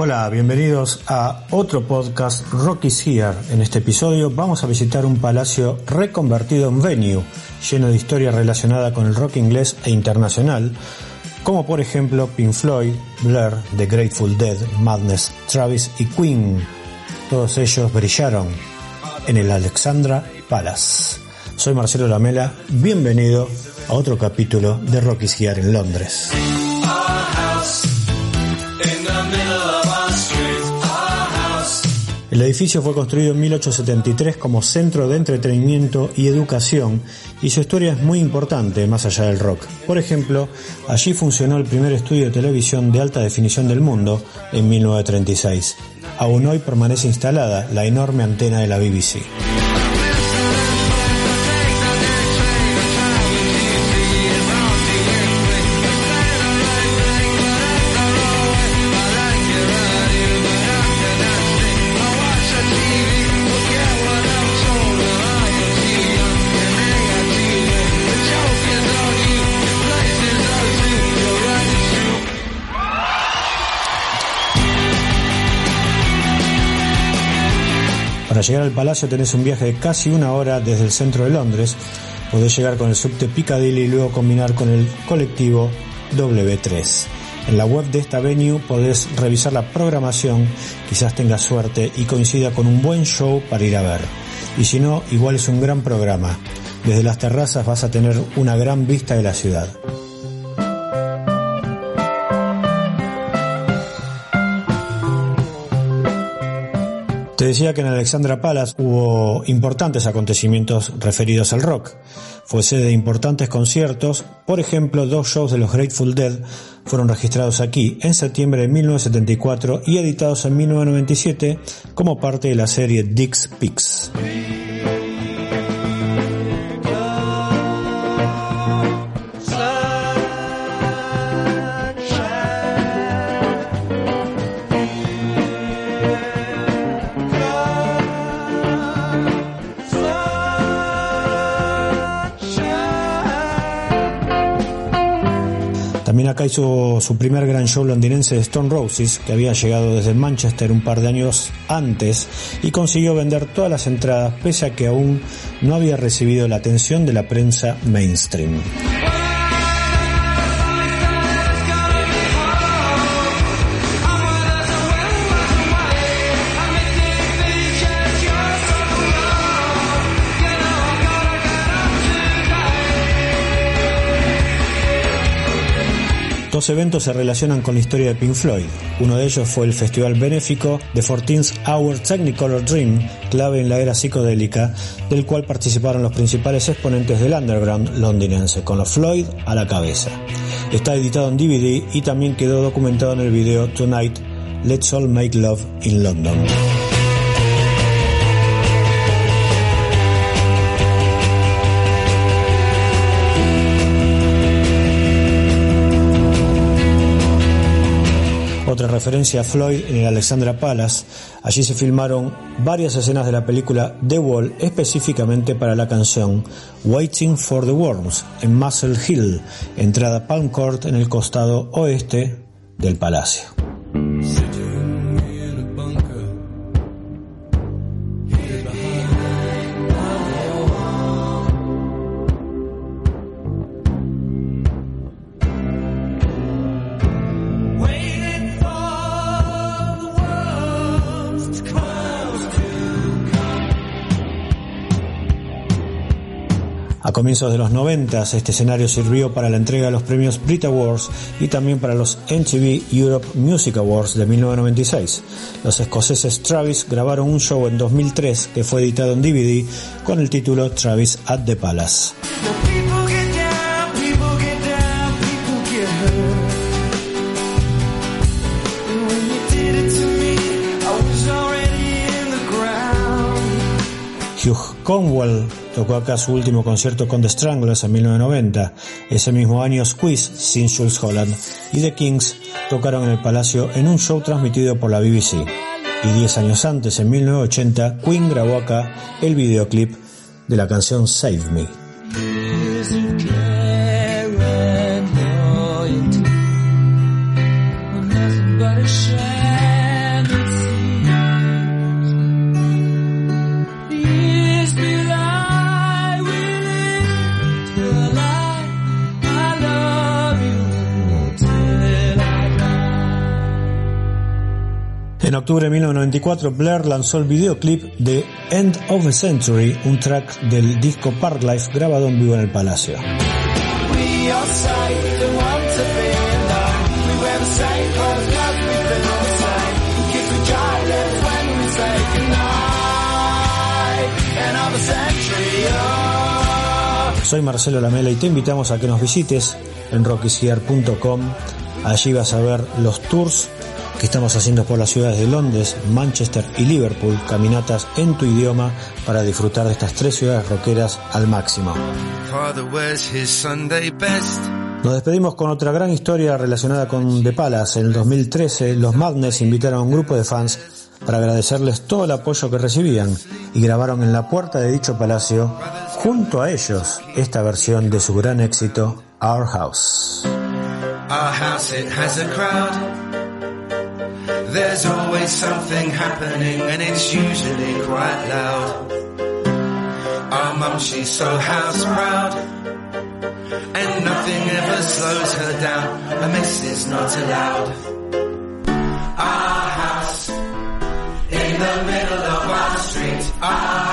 Hola, bienvenidos a otro podcast Rocky's Here. En este episodio vamos a visitar un palacio reconvertido en venue, lleno de historia relacionada con el rock inglés e internacional, como por ejemplo Pink Floyd, Blur, The Grateful Dead, Madness, Travis y Queen. Todos ellos brillaron en el Alexandra Palace. Soy Marcelo Lamela, bienvenido a otro capítulo de Rocky's Here en Londres. El edificio fue construido en 1873 como centro de entretenimiento y educación y su historia es muy importante más allá del rock. Por ejemplo, allí funcionó el primer estudio de televisión de alta definición del mundo en 1936. Aún hoy permanece instalada la enorme antena de la BBC. Llegar al palacio tenés un viaje de casi una hora desde el centro de Londres. Podés llegar con el subte Piccadilly y luego combinar con el colectivo W3. En la web de esta venue podés revisar la programación, quizás tengas suerte y coincida con un buen show para ir a ver. Y si no, igual es un gran programa. Desde las terrazas vas a tener una gran vista de la ciudad. Decía que en Alexandra Palace hubo importantes acontecimientos referidos al rock. Fue sede de importantes conciertos, por ejemplo, dos shows de los Grateful Dead fueron registrados aquí en septiembre de 1974 y editados en 1997 como parte de la serie Dix Picks. Acá hizo su primer gran show londinense de Stone Roses, que había llegado desde Manchester un par de años antes y consiguió vender todas las entradas pese a que aún no había recibido la atención de la prensa mainstream. Dos eventos se relacionan con la historia de Pink Floyd. Uno de ellos fue el festival benéfico The 14th Hour Technicolor Dream, clave en la era psicodélica, del cual participaron los principales exponentes del underground londinense, con los Floyd a la cabeza. Está editado en DVD y también quedó documentado en el video Tonight, Let's All Make Love in London. Referencia a Floyd en el Alexandra Palace. Allí se filmaron varias escenas de la película The Wall específicamente para la canción Waiting for the Worms en Muscle Hill, entrada Palm Court en el costado oeste del palacio. Comienzos de los 90 este escenario sirvió para la entrega de los premios Brit Awards y también para los MTV Europe Music Awards de 1996. Los escoceses Travis grabaron un show en 2003 que fue editado en DVD con el título Travis at the Palace. Hugh Conwell tocó acá su último concierto con The Stranglers en 1990. Ese mismo año Squeeze, sin Jules Holland y The Kings tocaron en el Palacio en un show transmitido por la BBC. Y 10 años antes, en 1980, Queen grabó acá el videoclip de la canción Save Me. Octubre de 1994, Blair lanzó el videoclip de End of the Century, un track del disco Parklife grabado en vivo en el Palacio. Soy Marcelo Lamela y te invitamos a que nos visites en rockysear.com. Allí vas a ver los tours que estamos haciendo por las ciudades de Londres, Manchester y Liverpool, caminatas en tu idioma para disfrutar de estas tres ciudades rockeras al máximo. Nos despedimos con otra gran historia relacionada con The Palace. En el 2013, los Madness invitaron a un grupo de fans para agradecerles todo el apoyo que recibían y grabaron en la puerta de dicho palacio, junto a ellos, esta versión de su gran éxito, Our House. Our house, it has a crowd. There's always something happening and it's usually quite loud. Our mum, she's so house proud. And nothing ever slows her down. A mess is not allowed. Our house in the middle of our street. Our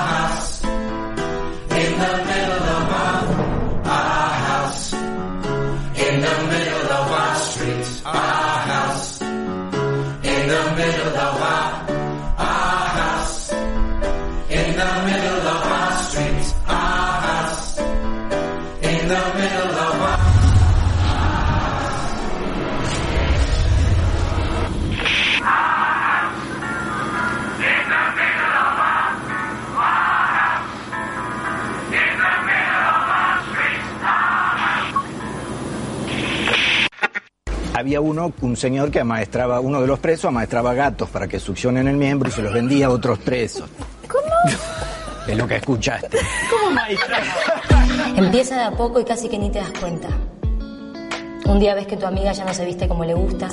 había uno, un señor que amaestraba, uno de los presos amaestraba gatos para que succionen el miembro y se los vendía a otros presos. ¿Cómo? Es lo que escuchaste. ¿Cómo maestraba? Empieza de a poco y casi que ni te das cuenta. Un día ves que tu amiga ya no se viste como le gusta,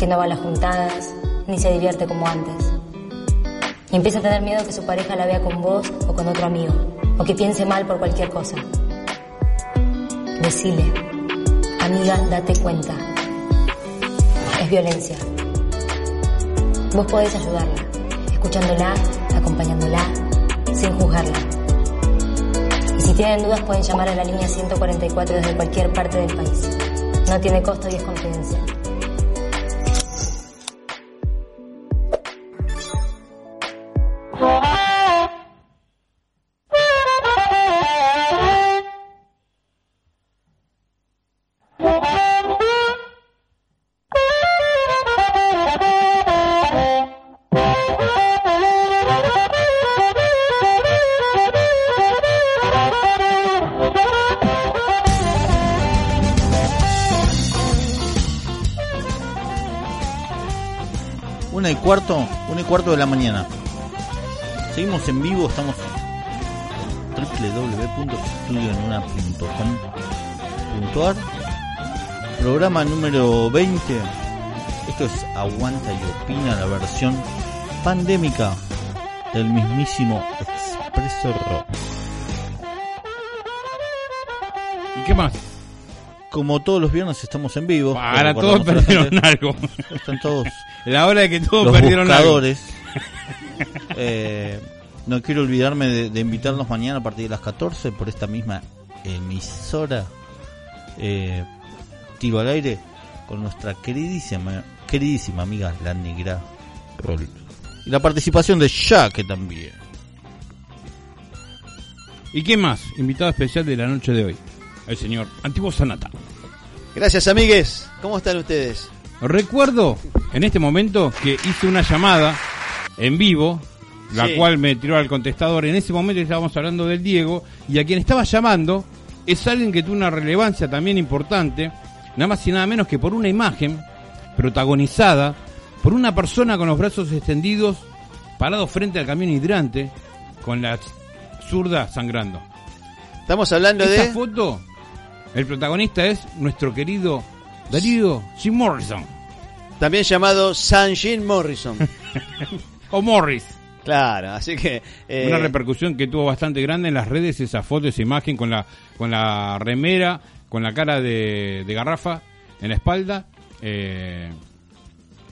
que no va a las juntadas, ni se divierte como antes. Y empieza a tener miedo que su pareja la vea con vos o con otro amigo, o que piense mal por cualquier cosa. Decile, amiga, date cuenta. Violencia. Vos podés ayudarla, escuchándola, acompañándola, sin juzgarla. Y si tienen dudas pueden llamar a la línea 144 desde cualquier parte del país. No tiene costo y es confidencial. Cuarto, una y cuarto de la mañana. Seguimos en vivo, estamos en www.estudioenuna.com.ar Programa número 20. Esto es Aguanta y Opina, la versión pandémica del mismísimo Expreso Rock. ¿Y qué más? Como todos los viernes estamos en vivo. Ahora todos perdieron gente, algo. Están todos La hora de que todos los perdieron algo. buscadores. Eh, no quiero olvidarme de, de invitarlos mañana a partir de las 14 por esta misma emisora. Eh, tiro al aire con nuestra queridísima, queridísima amiga la negra. Y la participación de Jaque también. ¿Y qué más? Invitado especial de la noche de hoy. El señor Antiguo Sanata. Gracias, amigues. ¿Cómo están ustedes? Recuerdo en este momento que hice una llamada en vivo, la Sí. cual me tiró al contestador. En ese momento estábamos hablando del Diego, y a quien estaba llamando es alguien que tuvo una relevancia también importante, nada más y nada menos que por una imagen protagonizada por una persona con los brazos extendidos, parado frente al camión hidrante, con la zurda sangrando. Estamos hablando Esta de... foto, el protagonista es nuestro querido Darío Jim Morrison. También llamado San Jim Morrison. O Morris. claro, así que... eh, Una repercusión que tuvo bastante grande en las redes, esa foto, esa imagen con la, con la remera, con la cara de, de garrafa en la espalda eh,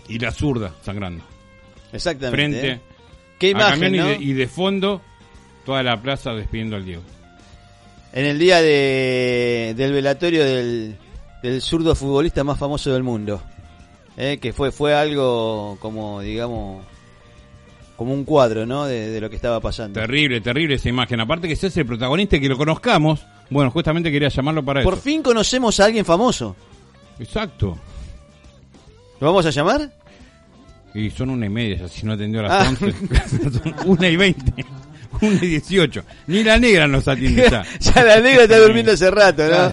y la zurda sangrando. Exactamente. frente ¿eh? Qué imagen, y de- y, de, fondo toda la plaza despidiendo al Diego. En el día de, del velatorio del, del zurdo futbolista más famoso del mundo. ¿eh? Que fue, fue algo como, digamos, como un cuadro, ¿no? De, de lo que estaba pasando. Terrible, terrible esa imagen. Aparte que seas el protagonista y que lo conozcamos. Bueno, justamente quería llamarlo para Por eso. fin conocemos a alguien famoso. Exacto. ¿Lo vamos a llamar? Y son una y media, si no atendió a las Ah. 11. Son una y veinte. Una y dieciocho. Ni la negra nos atiende ya. ya la negra está durmiendo hace rato, ¿no?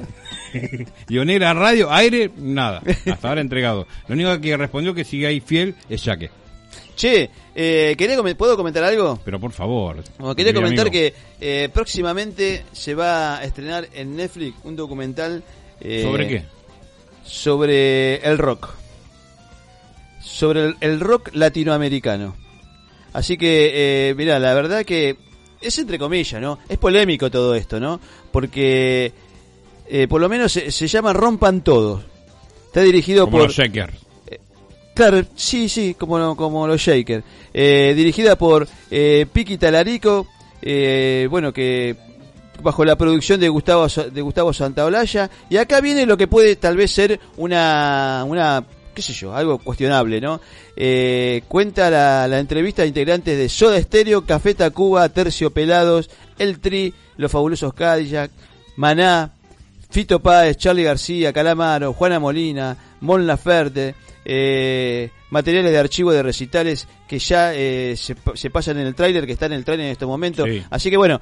Y negra radio, aire, nada. Hasta ahora entregado. Lo único que respondió que sigue ahí fiel es Jaque. Che, eh, ¿quería come- ¿puedo comentar algo? Pero por favor. Bueno, quería comentar amigo. que eh, próximamente se va a estrenar en Netflix un documental. eh, ¿Sobre qué? Sobre el rock. Sobre el, el rock latinoamericano. Así que, eh, mira, la verdad que es entre comillas, ¿no? Es polémico todo esto, ¿no? Porque eh, por lo menos se, se llama Rompan Todos. Está dirigido Como por... los Shakers. Claro, sí, sí, como, como los Shaker. Eh, dirigida por eh, Piki Talarico, eh, bueno, que bajo la producción de Gustavo de Gustavo Santaolalla. Y acá viene lo que puede tal vez ser una, una qué sé yo, algo cuestionable, ¿no? Eh, cuenta la, la entrevista de integrantes de Soda Stereo, Café Tacuba, Terciopelados, El Tri, Los Fabulosos Cadillac, Maná, Fito Páez, Charlie García, Calamaro, Juana Molina, Mon Laferte, eh, materiales de archivo de recitales que ya eh, se, pa- se pasan en el tráiler, que están en el tráiler en este momento. Sí. Así que bueno,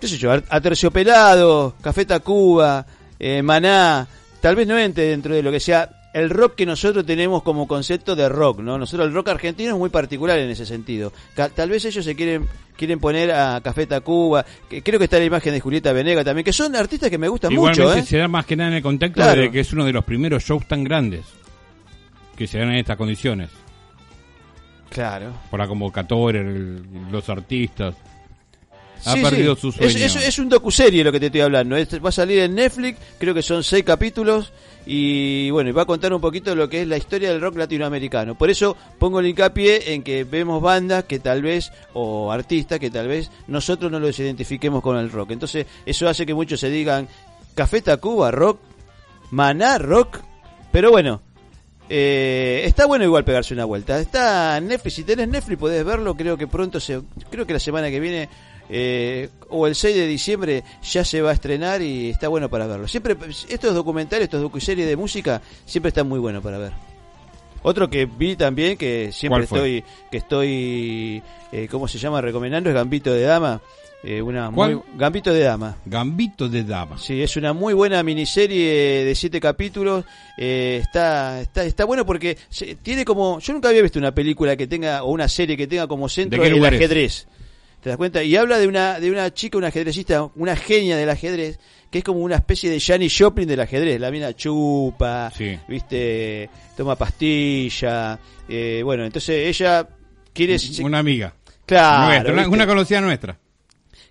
qué sé yo, a Terciopelado, Café Tacuba, eh, Maná, tal vez no entre dentro de lo que sea el rock que nosotros tenemos como concepto de rock, ¿no? Nosotros el rock argentino es muy particular en ese sentido. Tal vez ellos se quieren quieren poner a Café Tacuba, que creo que está la imagen de Julieta Venega también, que son artistas que me gustan Igualmente mucho, ¿eh? se da más que nada en el contexto Claro. de que es uno de los primeros shows tan grandes que se dan en estas condiciones. Claro. Por la convocatoria, el- los artistas. Ha Sí, perdido sí. su Es, sueño. es, es un docuserie lo que te estoy hablando. Es- va a salir en Netflix, creo que son seis capítulos. Y bueno, y va a contar un poquito de lo que es la historia del rock latinoamericano. Por eso pongo el hincapié en que vemos bandas que tal vez, o artistas que tal vez nosotros no los identifiquemos con el rock. Entonces, eso hace que muchos se digan, Café Tacuba, rock, Maná, rock. Pero bueno, eh, está bueno igual pegarse una vuelta. Está Netflix, si tenés Netflix podés verlo, creo que pronto se, creo que la semana que viene eh, o el 6 de diciembre ya se va a estrenar y está bueno para verlo. Siempre estos documentales, estos docuseries de música siempre están muy buenos para ver. Otro que vi también que siempre estoy que estoy eh, ¿cómo se llama? recomendando es Gambito de Dama, eh, una muy Gambito de Dama. Gambito de Dama. Sí, es una muy buena miniserie de siete capítulos. Eh, está, está, está bueno porque se- tiene como. Yo nunca había visto una película que tenga, o una serie que tenga como centro ¿De qué el es? ¿Te das cuenta? Y habla de una, de una chica, una ajedrecista, una genia del ajedrez, que es como una especie de Janis Joplin del ajedrez. La mina chupa, Sí. viste, toma pastilla. eh, bueno, entonces ella quiere. Una amiga. claro, nuestra, una, conocida nuestra.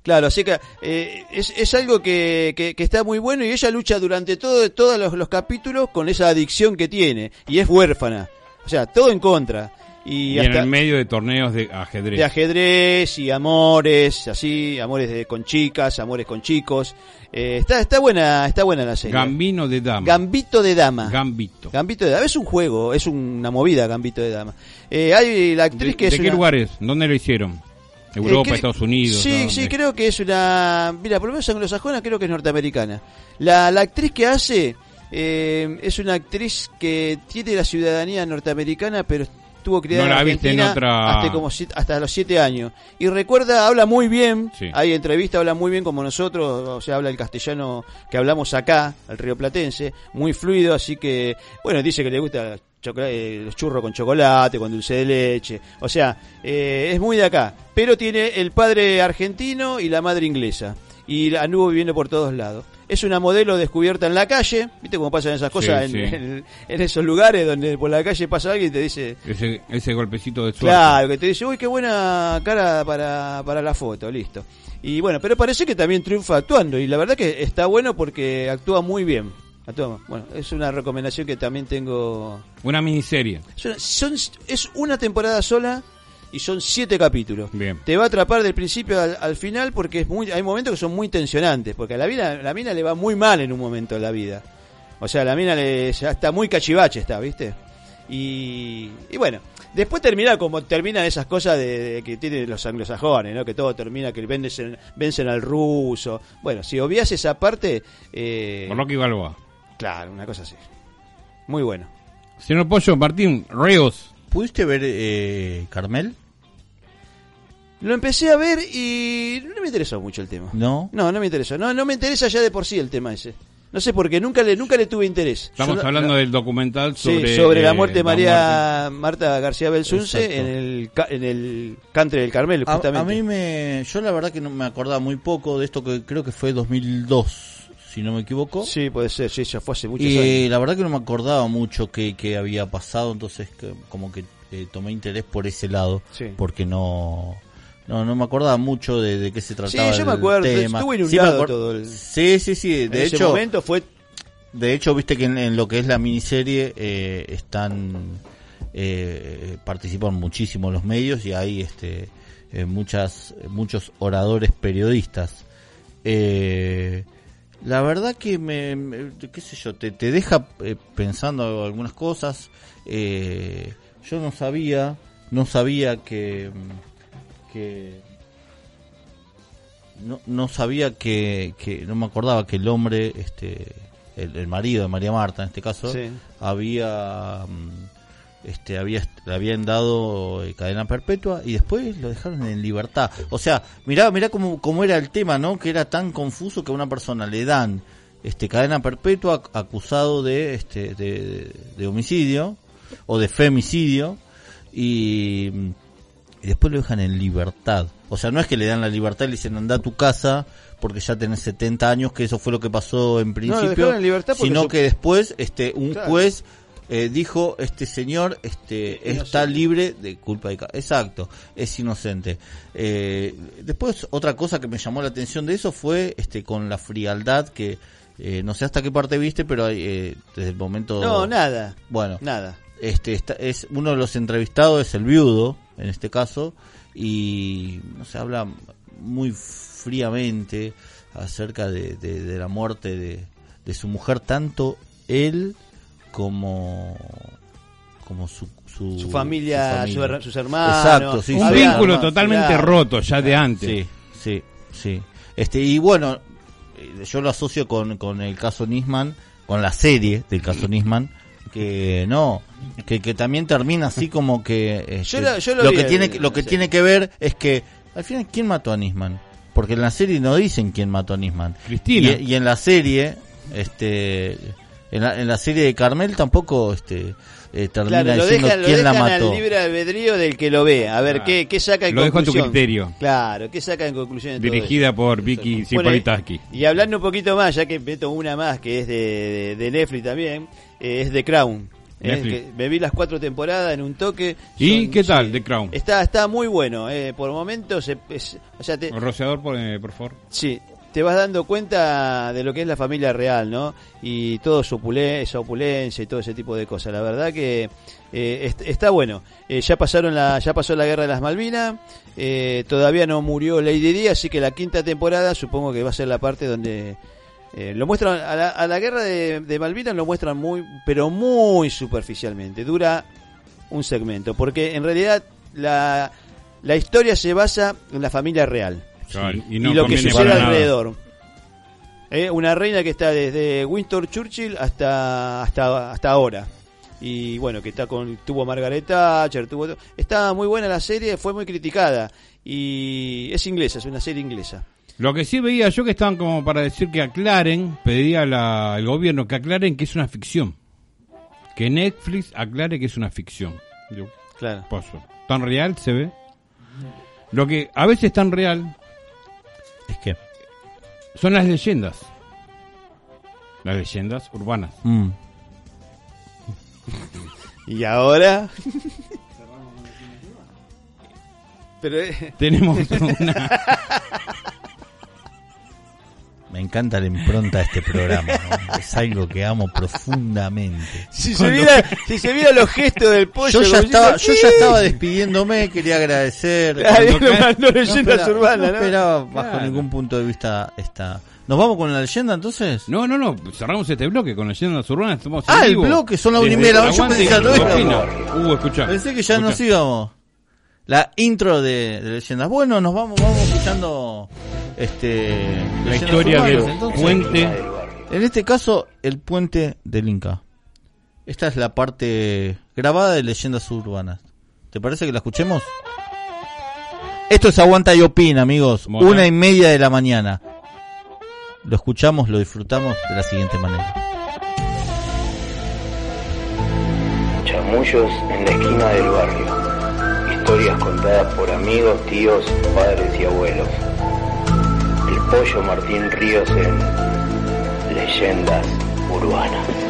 Claro, así que eh, es, es algo que, que, que está muy bueno y ella lucha durante todo, todos los, los capítulos con esa adicción que tiene y es huérfana. O sea, todo en contra. Y, Y, en el medio de torneos de ajedrez. de ajedrez y amores, así, amores de, con chicas, amores con chicos. Eh, está, está buena, está buena la serie. Gambino de Dama. Gambito de dama. Gambito. Gambito de dama. Es un juego, es una movida Gambito de dama. Eh, hay la actriz ¿De, que es de qué una- lugares? ¿Dónde lo hicieron? Europa, eh, cre- Estados Unidos. Sí, ¿no? sí, ¿Dónde? creo que es una. Mira, por lo menos anglosajona creo que es norteamericana. La, la actriz que hace eh, es una actriz que tiene la ciudadanía norteamericana, pero estuvo criada No en la viste en Argentina otra- hasta, como hasta los siete años. Y recuerda, habla muy bien. Sí. Hay entrevista, habla muy bien como nosotros. O sea, habla el castellano que hablamos acá, el río platense, muy fluido. Así que, bueno, dice que le gusta eh, los churros con chocolate, con dulce de leche. O sea, eh, es muy de acá. Pero tiene el padre argentino y la madre inglesa. Y la- anduvo viviendo por todos lados. Es una modelo descubierta en la calle. ¿Viste cómo pasan esas cosas Sí, en, sí. en- en esos lugares donde por la calle pasa alguien y te dice. Ese, ese golpecito de suerte. Claro, que te dice, uy, qué buena cara para, para la foto, listo. Y bueno, pero parece que también triunfa actuando. Y la verdad que está bueno porque actúa muy bien. Actúa- bueno, es una recomendación que también tengo Una miniserie. son, son- es una temporada sola y son siete capítulos. Bien. Te va a atrapar del principio al, al final porque es muy, hay momentos que son muy tensionantes, porque a la mina, la mina le va muy mal en un momento de la vida. O sea, la mina le, ya está muy cachivache, está, ¿viste? Y, y bueno, después termina como terminan esas cosas de, de que tienen los anglosajones, ¿no? Que todo termina que vencen, vencen al ruso. Bueno, si obvias esa parte, eh, Por Rocky Balboa. claro, una cosa así. Muy bueno. Señor Pollo, Martín, Reos. ¿Pudiste ver eh, Carmel? Lo empecé a ver y no me interesó mucho el tema. No. No, no me interesó. No, no me interesa ya de por sí el tema ese. No sé por qué, nunca le, nunca le tuve interés. Estamos Yo no- hablando del documental Sí, sobre, sobre, la eh, muerte de María Marta García Belsunce en el, ca- en el country del Carmel, A, justamente. a mí me. Yo la verdad que no me acordaba muy poco de esto que creo que fue 2002, si no me equivoco. Sí, puede ser, sí, ya fue hace muchos y años. la verdad que no me acordaba mucho que, que había pasado, entonces que- como que eh, tomé interés por ese lado, Sí. porque no. No, no me acordaba mucho de, de qué se trataba. Sí, yo me acuerdo, tema. estuvo Sí, me inundado acuer- todo el- Sí, sí, sí. en De ese hecho, momento fue de hecho, viste que en, en lo que es la miniserie eh, están eh, participan muchísimo los medios y hay este eh, muchas muchos oradores periodistas. Eh, la verdad que me, me- qué sé yo, te, te deja eh, pensando algunas cosas. Eh, yo no sabía, no sabía que que no, no sabía que, que no me acordaba que el hombre este el, el marido de María Marta en este caso Sí. había mm, este había le habían dado eh, cadena perpetua y después lo dejaron en libertad o sea mirá mirá cómo, cómo era el tema no que era tan confuso que a una persona le dan este cadena perpetua ac- acusado de este de, de homicidio o de femicidio y mm, y después lo dejan en libertad. O sea, no es que le dan la libertad y le dicen anda a tu casa porque ya tenés 70 años, que eso fue lo que pasó en principio, dejaron en libertad sino que después este un Claro. juez eh, dijo este señor este está libre de culpa de exacto es inocente Eh, después otra cosa que me llamó la atención de eso fue este con la frialdad que eh, no sé hasta qué parte viste pero eh, desde el momento No, nada, bueno nada. este está- es uno de los entrevistados es el viudo en este caso y no se habla muy fríamente acerca de, de- de la muerte de, de su mujer tanto él como como su su, Su familia, su familia. sus hermanos. Exacto, sí, Un sí. Vínculo totalmente roto ya de antes. Sí, sí, sí. Este, y bueno, eh, yo lo asocio con, con el caso Nisman, con la serie del caso Nisman, que no, que, que también termina así como que este, Yo lo- yo lo lo vi que en- tiene que- lo que sí. tiene que ver es que al final quién mató a Nisman, porque en la serie no dicen quién mató a Nisman. Cristina. Y, y en la serie, este, en la, en la serie de Carmel tampoco, este, eh, termina Claro, lo diciendo dejan, lo quién la mató. al libre albedrío del que lo ve. A ver, Claro. ¿qué, qué saca en Lo dejo a tu conclusión? criterio. Claro, ¿qué saca en conclusión de todo Dirigida eso? por Vicky Bueno, Zipolitaski. y hablando un poquito más, ya que meto una más que es de, de, de Netflix también, eh, es The Crown. Eh, Netflix. que me vi las cuatro temporadas en un toque. ¿Y Son- qué tal, sí. The Crown? Está, está muy bueno. eh, por momentos, se- es- o sea, te, Rociador, por, eh, por favor. Sí, te vas dando cuenta de lo que es la familia real, ¿no? Y todo su opule- esa opulencia y todo ese tipo de cosas. La verdad que eh, est- está bueno. Eh, ya pasaron la, ya pasó la guerra de las Malvinas. eh, todavía no murió Lady Di, así que la quinta temporada supongo que va a ser la parte donde eh, lo muestran a la, a la guerra de, de Malvinas lo muestran muy, pero muy superficialmente. Dura un segmento, porque en realidad la la historia se basa en la familia real Claro, y, no lo que sucede alrededor. Eh, una reina que está desde Winston Churchill hasta hasta hasta ahora. Y bueno, que está con tuvo Margaret Thatcher, tuvo está muy buena la serie, fue muy criticada y es inglesa, es una serie inglesa. Lo que sí veía yo que estaban como para decir que aclaren, pedía la, el gobierno que aclaren que es una ficción. Que Netflix aclare que es una ficción. Claro. paso. ¿Tan real se ve? Lo que a veces tan real Es son las leyendas. Las leyendas urbanas. mm, Y ahora Pero eh, Tenemos una... me encanta la impronta de este programa. ¿no? Es algo que amo profundamente. Si se, viera, si se viera los gestos del pollo. Yo ya estaba, yo ya estaba despidiéndome, quería agradecer. Mandó No leyendas espera- urbanas, no ¿no? esperaba bajo Claro. ningún punto de vista esta. ¿Nos vamos con la leyenda entonces? No, no, no, cerramos este bloque con leyendas urbanas. Estamos Ah, en el vivo. bloque, son Desde media, yo pensé que no. Pensé que ya Escuchá. nos íbamos. La intro de, de leyendas. Bueno, nos vamos, vamos escuchando este La historia del entonces. puente. En este caso, el puente del Inca. Esta es la parte grabada de leyendas urbanas. ¿Te parece que la escuchemos? Esto es Aguanta y Opina, amigos. Bueno. Una y media de la mañana. Lo escuchamos, lo disfrutamos de la siguiente manera. Chamullos en la esquina del barrio. Historias contadas por amigos, tíos, padres y abuelos. Pollo Martín Ríos en Leyendas Urbanas.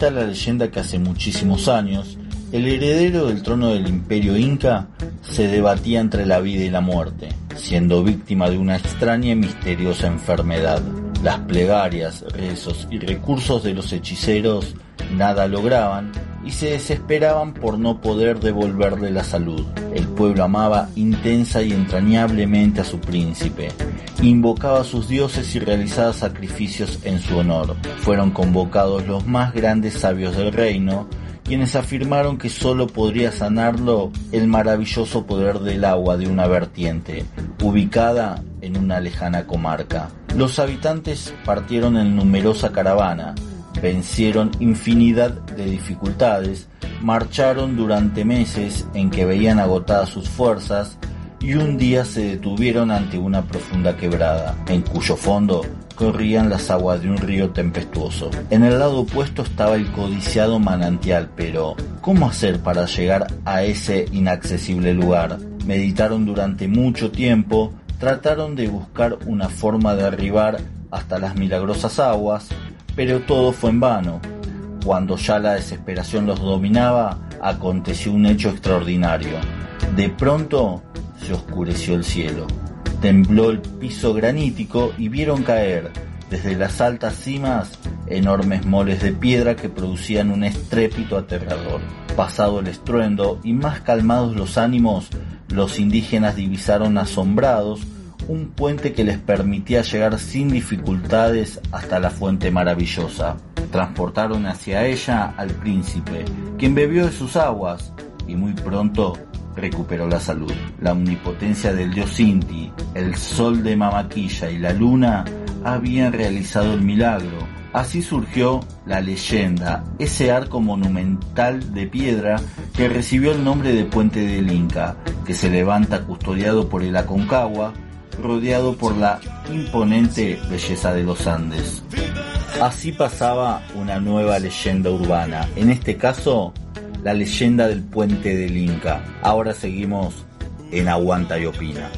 La leyenda que hace muchísimos años, el heredero del trono del imperio inca se debatía entre la vida y la muerte, siendo víctima de una extraña y misteriosa enfermedad. Las plegarias, rezos y recursos de los hechiceros nada lograban y se desesperaban por no poder devolverle la salud. El pueblo amaba intensa y entrañablemente a su príncipe, invocaba a sus dioses y realizaba sacrificios en su honor. Fueron convocados los más grandes sabios del reino, quienes afirmaron que solo podría sanarlo el maravilloso poder del agua de una vertiente, ubicada en una lejana comarca. Los habitantes partieron en numerosa caravana, vencieron infinidad de dificultades, marcharon durante meses en que veían agotadas sus fuerzas y un día se detuvieron ante una profunda quebrada, en cuyo fondo corrían las aguas de un río tempestuoso. En el lado opuesto estaba el codiciado manantial, pero ¿cómo hacer para llegar a ese inaccesible lugar? Meditaron durante mucho tiempo, trataron de buscar una forma de arribar hasta las milagrosas aguas, pero todo fue en vano. Cuando ya la desesperación los dominaba, aconteció un hecho extraordinario. De pronto se oscureció el cielo, tembló el piso granítico y vieron caer desde las altas cimas enormes moles de piedra que producían un estrépito aterrador. Pasado el estruendo y más calmados los ánimos, los indígenas divisaron asombrados un puente que les permitía llegar sin dificultades hasta la fuente maravillosa. Transportaron hacia ella al príncipe, quien bebió de sus aguas y muy pronto recuperó la salud. La omnipotencia del dios Inti, el sol de Mamaquilla y la luna habían realizado el milagro. Así surgió la leyenda, ese arco monumental de piedra que recibió el nombre de Puente del Inca, que se levanta custodiado por el Aconcagua, rodeado por la imponente belleza de los Andes. Así pasaba una nueva leyenda urbana, en este caso la leyenda del puente del Inca. Ahora seguimos en Aguanta y Opina.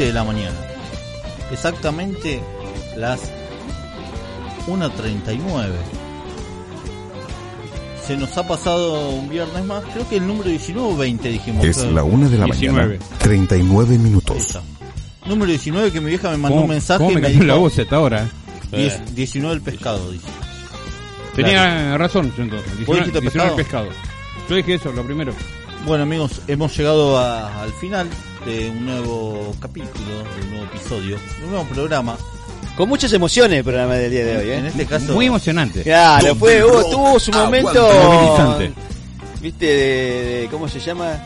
7 de la mañana. Exactamente las 1.39. Se nos ha pasado un viernes más, creo que el número 19 o 20 dijimos. Es la 1 de la 19. mañana, 39 minutos. Número 19 que mi vieja me mandó un mensaje y me, me la voz ahora? 19 el pescado, dice. Tenía claro. razón, yo 19, pescado? pescado. Yo dije eso, lo primero. Bueno amigos, hemos llegado a, al final de un nuevo capítulo, de un nuevo episodio, de un nuevo programa. Con muchas emociones el programa del día de hoy, En ¿eh? este caso, Muy emocionante. Claro, fue, hubo- tuvo su momento. ¿Viste? De, de- ¿Cómo se llama?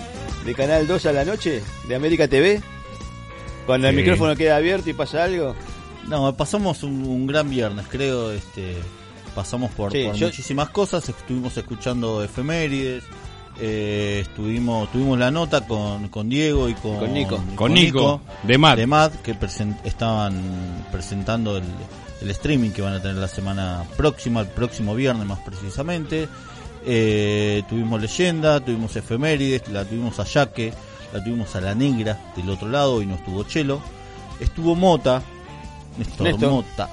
De Canal 2 a la noche, de América TV. Cuando el Sí. micrófono queda abierto y pasa algo. no, pasamos un, un gran viernes, creo, este, pasamos por, Sí, por yo- muchísimas cosas, estuvimos escuchando efemérides, eh, estuvimos, tuvimos la nota con, con Diego y con, Con Nico. Con Nico, de Mad. de Mad, que estaban presentando el, el streaming que van a tener la semana próxima, el próximo viernes más precisamente. Eh, tuvimos leyenda, tuvimos efemérides, la tuvimos a Yaque, la tuvimos a la negra del otro lado y no estuvo Chelo. Estuvo Mota, Néstor, Néstor. Mota,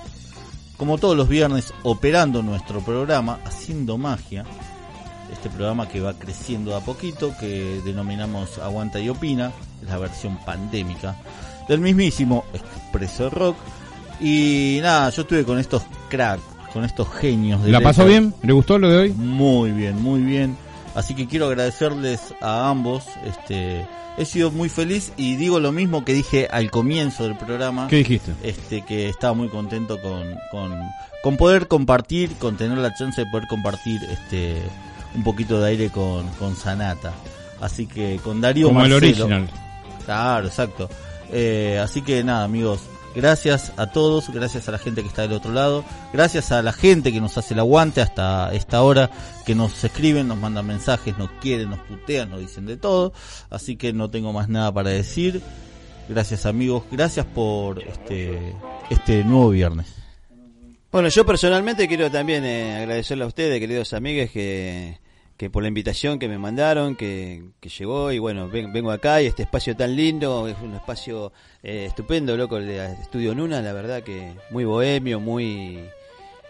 como todos los viernes, operando nuestro programa, haciendo magia. Este programa que va creciendo a poquito, que denominamos Aguanta y Opina, es la versión pandémica del mismísimo Expreso Rock. Y nada, yo estuve con estos cracks, con estos genios de ¿La pasó bien? ¿Le gustó lo de hoy? Muy bien, muy bien. Así que quiero agradecerles a ambos. Este, he sido muy feliz y digo lo mismo que dije al comienzo del programa. ¿Qué dijiste? Este, que estaba muy contento con, con, con poder compartir, con tener la chance de poder compartir este, un poquito de aire con, con Sanata. Así que con Darío Como el original. Claro, exacto. Eh, así que nada, amigos, gracias a todos, gracias a la gente que está del otro lado, gracias a la gente que nos hace el aguante hasta esta hora, que nos escriben, nos mandan mensajes, nos quieren, nos putean, nos dicen de todo. Así que no tengo más nada para decir. Gracias amigos, gracias por este este nuevo viernes. Bueno, yo personalmente quiero también eh, agradecerle a ustedes, queridos amigos, que, que por la invitación que me mandaron, que, que llegó y bueno, ven- vengo acá y este espacio tan lindo, es un espacio eh, estupendo, loco, el de Estudio Nuna, la verdad que muy bohemio, muy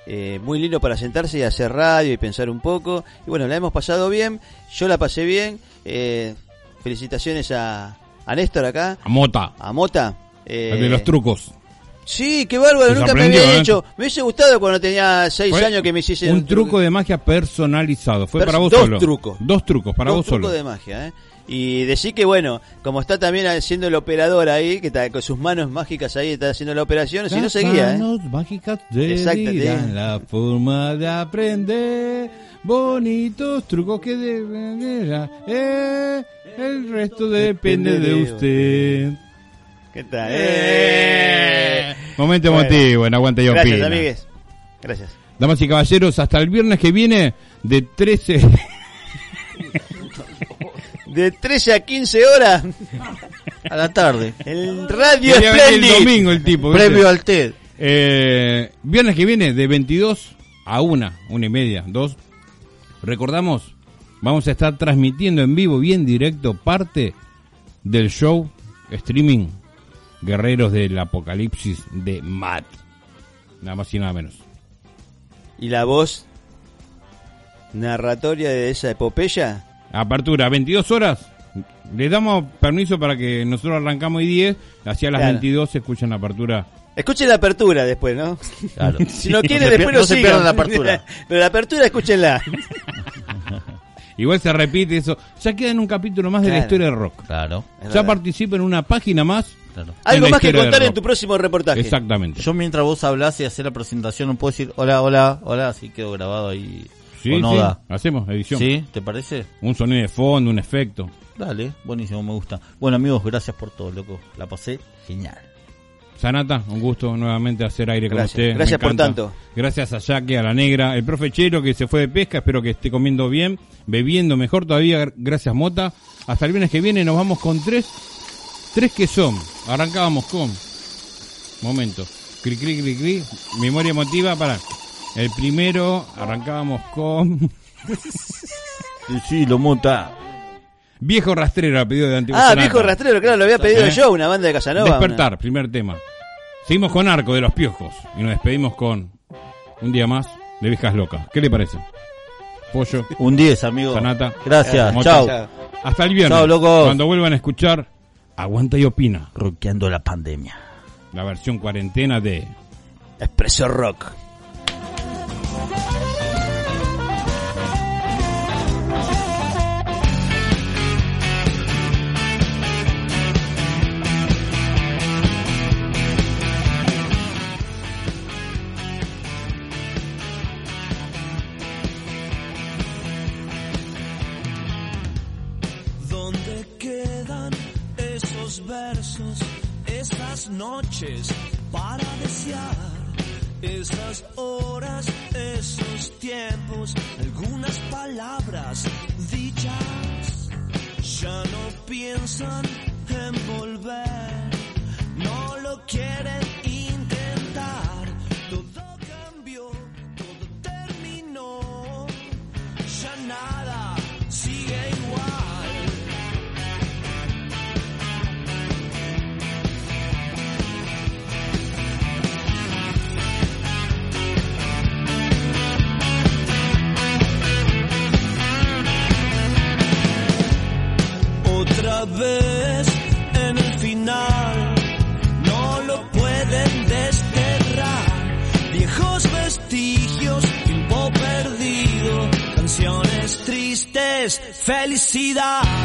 eh, muy lindo para sentarse y hacer radio y pensar un poco. Y bueno, la hemos pasado bien, yo la pasé bien. eh, felicitaciones a, a Néstor acá, A Mota. a Mota. eh, de los trucos. Sí, qué bárbaro, nunca me había ¿eh? hecho. Me hubiese gustado cuando tenía seis Fue años que me hiciesen un truco de magia personalizado. Fue Pers- para vos dos solo. trucos. Dos trucos, para dos vos solo. trucos de magia, ¿eh? Y decir que, bueno, como está también haciendo el operador ahí, que está con sus manos mágicas ahí, está haciendo la operación, si no seguía, ¿eh? manos mágicas de de- la forma de aprender bonitos trucos que deben eh, el resto depende de usted. ¿Qué tal? Eh. Momento Bueno. emotivo, en Aguanta y Gracias, Opina. amigues. Gracias. Damas y caballeros, hasta el viernes que viene de 13 De 13 a 15 horas, A la tarde, el Radio Quería venir el domingo el tipo. ¿viste? previo al TED. Eh, viernes que viene de 22 a 1, una y media, 2. Recordamos, vamos a estar transmitiendo en vivo y en directo parte del show streaming Guerreros del Apocalipsis de Matt. Nada más y nada menos. Y la voz narratoria de esa epopeya. Apertura, 22 horas. Le damos permiso para que nosotros arrancamos y 10, hacia las Claro. 22 se escuchan la apertura. Escuchen la apertura después, ¿no? Claro. Si no quieren, No después lo no se sigan. pierdan la apertura. Pero la apertura, escúchenla. Igual se repite eso. Ya queda en un capítulo más de la historia del rock. Claro, Es Ya verdad. participa en una página más. Claro. Algo más que contar en tu próximo reportaje. Exactamente. Yo mientras vos hablás y haces la presentación no puedo decir hola, hola, hola, así quedo grabado ahí. Sí, o no sí, da. hacemos edición. ¿Sí? ¿Te parece? Un sonido de fondo, un efecto. Dale, buenísimo, me gusta. Bueno amigos, gracias por todo, loco. La pasé genial. Sanata, un gusto nuevamente hacer aire con usted. Gracias por tanto. Gracias a Jaque, a la negra, el profe Chelo que se fue de pesca, espero que esté comiendo bien, bebiendo mejor todavía, gracias Mota. Hasta el viernes que viene nos vamos con tres, tres que son. Arrancábamos con, momento, cri cri cri cri, memoria emotiva para. El primero arrancábamos con Sí, lo mota. Viejo Rastrero, a pedido de Antiguo Ah, Sonata. viejo rastrero, claro, lo había pedido ¿Eh? yo, una banda de Casanova. Despertar, primer tema. Seguimos con Arco de los Piojos y nos despedimos con un día más de Viejas Locas. ¿Qué le parece? Pollo, Un 10, amigo. Sanata. Gracias. Chao. Hasta el viernes. Chao, locos. Cuando vuelvan a escuchar, aguanta y opina. Roqueando la pandemia. La versión cuarentena de Expreso Rock. Esas noches para desear? Esas horas, esos tiempos, algunas palabras dichas ya no piensan en volver, no lo quieren intentar. Felicidad.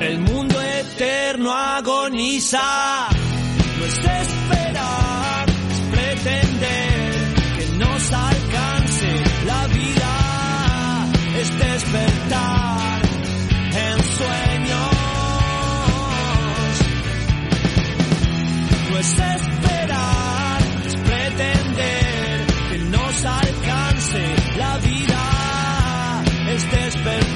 El mundo eterno agoniza. No es esperar, es pretender que nos alcance la vida, es despertar en sueños. No es esperar, es pretender que nos alcance la vida, es despertar